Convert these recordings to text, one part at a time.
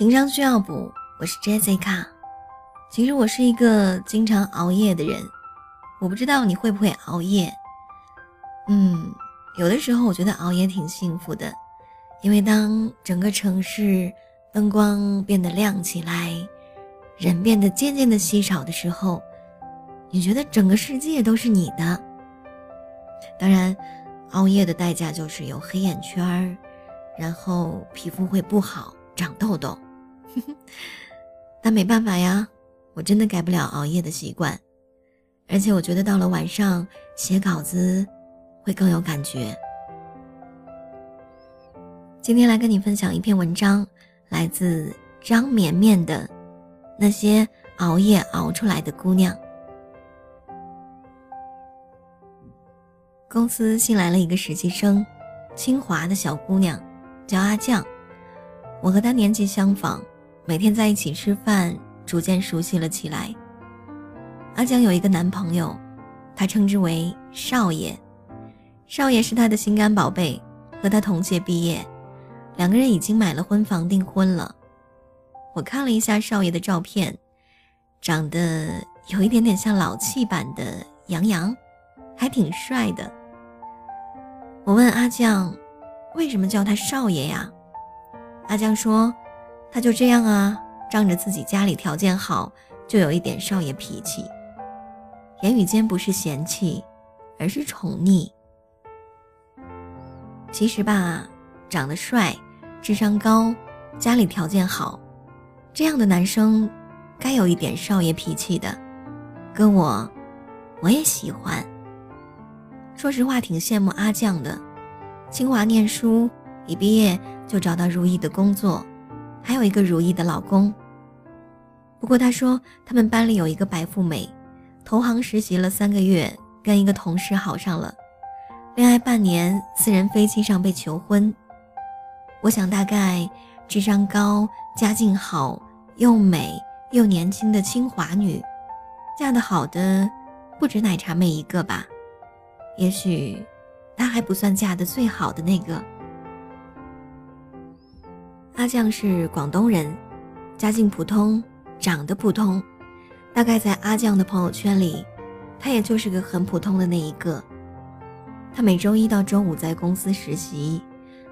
情商需要补，我是 Jessica。其实我是一个经常熬夜的人，我不知道你会不会熬夜。嗯，有的时候我觉得熬夜挺幸福的，因为当整个城市灯光变得亮起来，人变得渐渐的稀少的时候，你觉得整个世界都是你的。当然，熬夜的代价就是有黑眼圈儿。然后皮肤会不好，长痘痘，但没办法呀，我真的改不了熬夜的习惯，而且我觉得到了晚上写稿子会更有感觉。今天来跟你分享一篇文章，来自张绵绵的《那些熬夜熬出来的姑娘》。公司新来了一个实习生，清华的小姑娘。叫阿酱，我和她年纪相仿，每天在一起吃饭，逐渐熟悉了起来。阿江有一个男朋友，他称之为少爷，少爷是他的心肝宝贝，和他同届毕业，两个人已经买了婚房订婚了。我看了一下少爷的照片，长得有一点点像老气版的杨洋，还挺帅的。我问阿酱。为什么叫他少爷呀？阿江说：“他就这样啊，仗着自己家里条件好，就有一点少爷脾气。言语间不是嫌弃，而是宠溺。其实吧，长得帅，智商高，家里条件好，这样的男生，该有一点少爷脾气的。跟我，我也喜欢。说实话，挺羡慕阿酱的。”清华念书，一毕业就找到如意的工作，还有一个如意的老公。不过他说他们班里有一个白富美，投行实习了三个月，跟一个同事好上了，恋爱半年，私人飞机上被求婚。我想大概智商高、家境好、又美又年轻的清华女，嫁得好的不止奶茶妹一个吧？也许。她还不算嫁的最好的那个。阿酱是广东人，家境普通，长得普通，大概在阿酱的朋友圈里，他也就是个很普通的那一个。他每周一到周五在公司实习，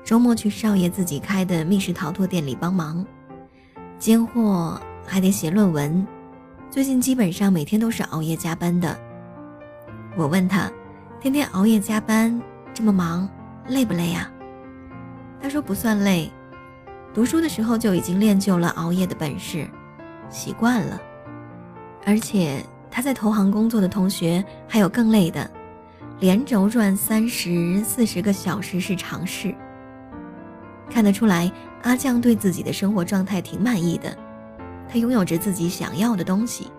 周末去少爷自己开的密室逃脱店里帮忙，兼货还得写论文，最近基本上每天都是熬夜加班的。我问他，天天熬夜加班。这么忙，累不累呀？他说不算累，读书的时候就已经练就了熬夜的本事，习惯了。而且他在投行工作的同学还有更累的，连轴转三十四十个小时是常事。看得出来，阿酱对自己的生活状态挺满意的，他拥有着自己想要的东西。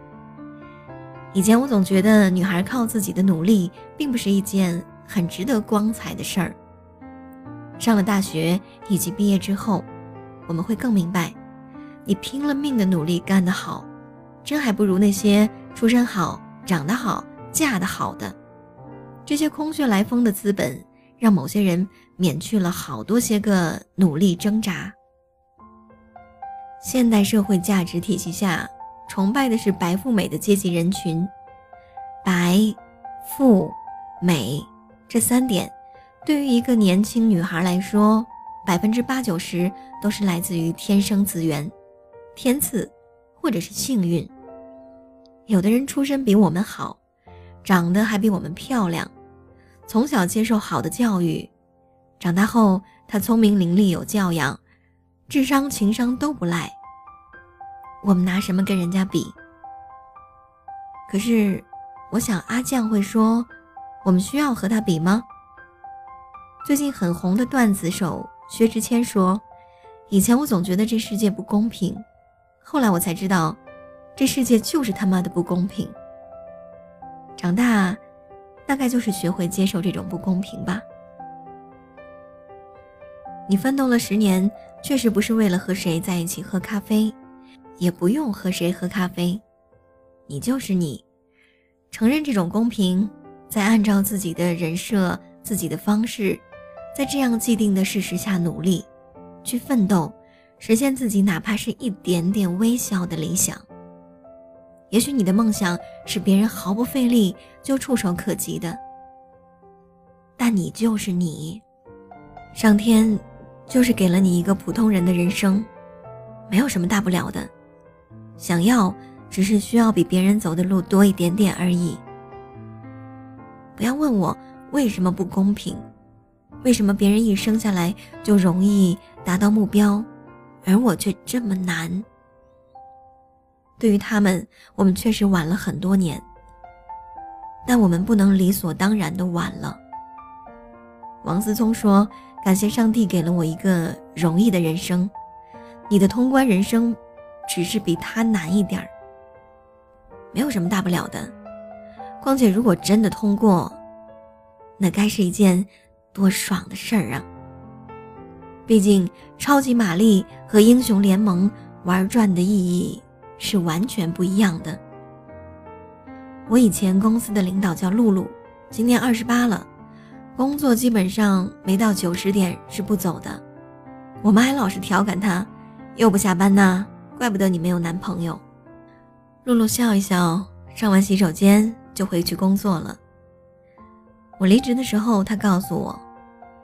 以前我总觉得女孩靠自己的努力，并不是一件。很值得光彩的事儿。上了大学以及毕业之后，我们会更明白，你拼了命的努力干得好，真还不如那些出身好、长得好、嫁得好的。这些空穴来风的资本，让某些人免去了好多些个努力挣扎。现代社会价值体系下，崇拜的是白富美的阶级人群，白、富、美。这三点，对于一个年轻女孩来说，百分之八九十都是来自于天生资源、天赐，或者是幸运。有的人出身比我们好，长得还比我们漂亮，从小接受好的教育，长大后他聪明伶俐有教养，智商情商都不赖。我们拿什么跟人家比？可是，我想阿酱会说。我们需要和他比吗？最近很红的段子手薛之谦说：“以前我总觉得这世界不公平，后来我才知道，这世界就是他妈的不公平。长大，大概就是学会接受这种不公平吧。你奋斗了十年，确实不是为了和谁在一起喝咖啡，也不用和谁喝咖啡，你就是你，承认这种公平。”再按照自己的人设、自己的方式，在这样既定的事实下努力，去奋斗，实现自己哪怕是一点点微小的理想。也许你的梦想是别人毫不费力就触手可及的，但你就是你，上天就是给了你一个普通人的人生，没有什么大不了的。想要，只是需要比别人走的路多一点点而已。不要问我为什么不公平，为什么别人一生下来就容易达到目标，而我却这么难。对于他们，我们确实晚了很多年，但我们不能理所当然的晚了。王思聪说：“感谢上帝给了我一个容易的人生，你的通关人生，只是比他难一点儿，没有什么大不了的。况且如果真的通过，那该是一件多爽的事儿啊！毕竟超级玛丽和英雄联盟玩转的意义。”是完全不一样的。我以前公司的领导叫露露，今年二十八了，工作基本上没到九十点是不走的。我妈还老是调侃她，又不下班呢，怪不得你没有男朋友。露露笑一笑，上完洗手间就回去工作了。我离职的时候，她告诉我，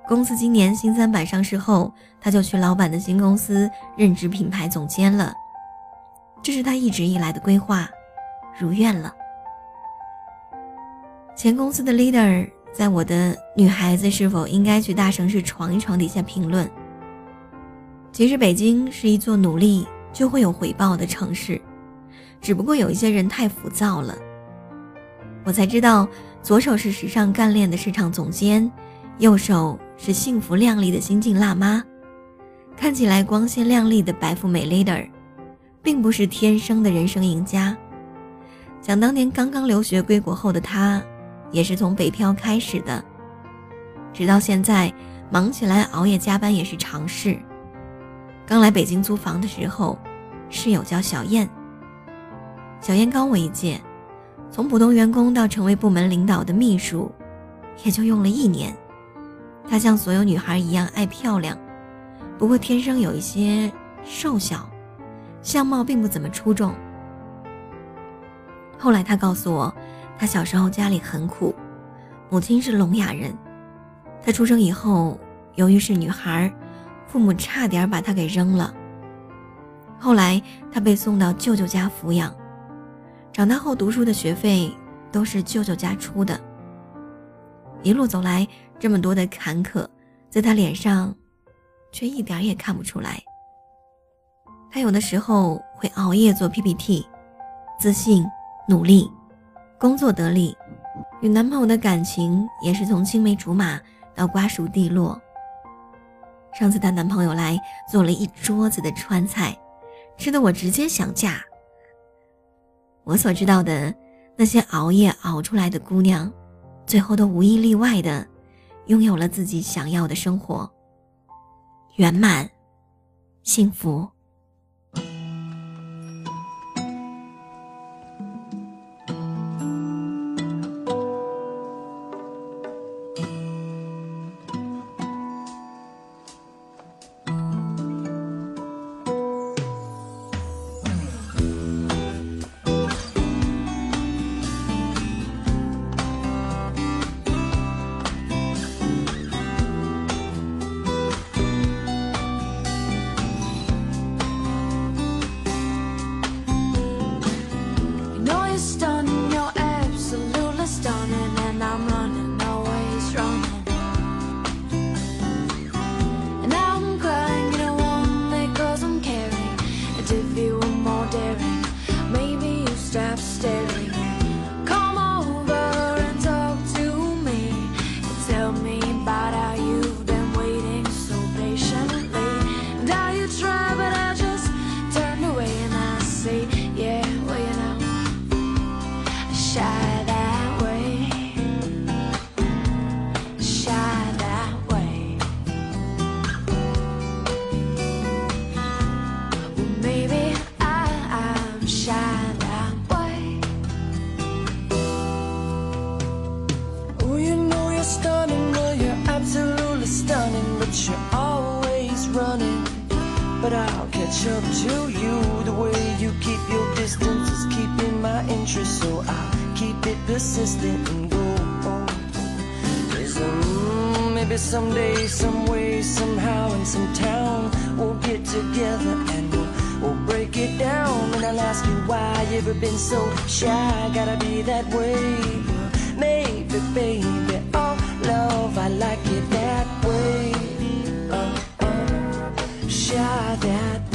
公司今年新三板上市后，他就去老板的新公司任职品牌总监了。这是他一直以来的规划，如愿了。前公司的 leader 在我的“女孩子是否应该去大城市闯一闯”底下评论：“其实北京是一座努力就会有回报的城市，只不过有一些人太浮躁了。”我才知道，左手是时尚干练的市场总监，右手是幸福靓丽的新晋辣妈，看起来光鲜亮丽的白富美 leader。并不是天生的人生赢家。想当年刚刚留学归国后的他，也是从北漂开始的。直到现在，忙起来熬夜加班也是常事。刚来北京租房的时候，室友叫小燕。小燕高我一届，从普通员工到成为部门领导的秘书，也就用了一年。她像所有女孩一样爱漂亮，不过天生有一些瘦小。相貌并不怎么出众。后来他告诉我，他小时候家里很苦，母亲是聋哑人。他出生以后，由于是女孩，父母差点把他给扔了。后来他被送到舅舅家抚养，长大后读书的学费都是舅舅家出的。一路走来，这么多的坎坷，在他脸上，却一点也看不出来。她有的时候会熬夜做 PPT，自信、努力，工作得力，与男朋友的感情也是从青梅竹马到瓜熟蒂落。上次她男朋友来做了一桌子的川菜，吃的我直接想嫁。我所知道的那些熬夜熬出来的姑娘，最后都无一例外的拥有了自己想要的生活，圆满，幸福。Up to you. The way you keep your distance is keeping my interest, so I'll keep it persistent and go. There's a maybe someday, some way, somehow, in some town, we'll get together and we'll, we'll break it down. And I'll ask you why you ever been so shy. Gotta be that way. Maybe, baby, oh love, I like it that way. Uh, uh, shy that way.